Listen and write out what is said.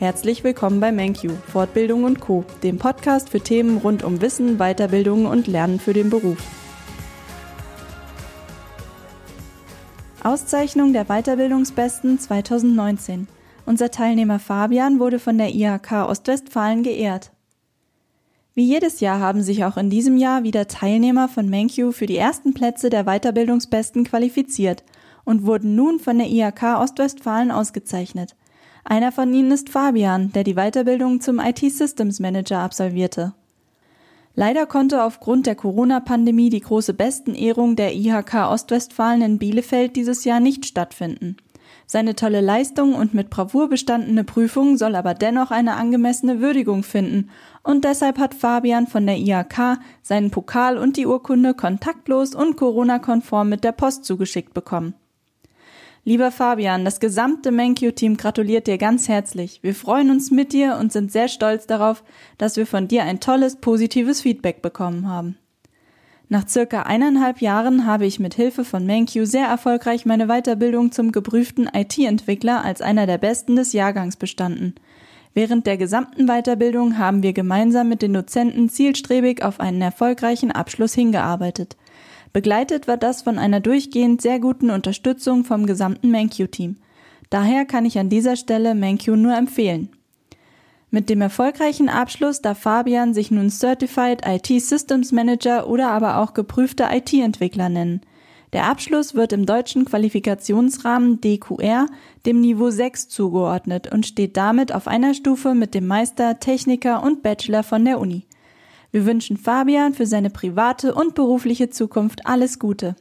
Herzlich willkommen bei MenQ, Fortbildung und Co., dem Podcast für Themen rund um Wissen, Weiterbildung und Lernen für den Beruf. Auszeichnung der Weiterbildungsbesten 2019. Unser Teilnehmer Fabian wurde von der IHK Ostwestfalen geehrt. Wie jedes Jahr haben sich auch in diesem Jahr wieder Teilnehmer von MenQ für die ersten Plätze der Weiterbildungsbesten qualifiziert und wurden nun von der IHK Ostwestfalen ausgezeichnet. Einer von ihnen ist Fabian, der die Weiterbildung zum IT Systems Manager absolvierte. Leider konnte aufgrund der Corona-Pandemie die große Bestenehrung der IHK Ostwestfalen in Bielefeld dieses Jahr nicht stattfinden. Seine tolle Leistung und mit Bravour bestandene Prüfung soll aber dennoch eine angemessene Würdigung finden und deshalb hat Fabian von der IHK seinen Pokal und die Urkunde kontaktlos und Corona-konform mit der Post zugeschickt bekommen. Lieber Fabian, das gesamte MenQ-Team gratuliert dir ganz herzlich. Wir freuen uns mit dir und sind sehr stolz darauf, dass wir von dir ein tolles, positives Feedback bekommen haben. Nach circa eineinhalb Jahren habe ich mit Hilfe von MenQ sehr erfolgreich meine Weiterbildung zum geprüften IT-Entwickler als einer der besten des Jahrgangs bestanden. Während der gesamten Weiterbildung haben wir gemeinsam mit den Dozenten zielstrebig auf einen erfolgreichen Abschluss hingearbeitet. Begleitet wird das von einer durchgehend sehr guten Unterstützung vom gesamten MenQ-Team. Daher kann ich an dieser Stelle MenQ nur empfehlen. Mit dem erfolgreichen Abschluss darf Fabian sich nun Certified IT Systems Manager oder aber auch geprüfter IT-Entwickler nennen. Der Abschluss wird im deutschen Qualifikationsrahmen DQR dem Niveau 6 zugeordnet und steht damit auf einer Stufe mit dem Meister, Techniker und Bachelor von der Uni. Wir wünschen Fabian für seine private und berufliche Zukunft alles Gute.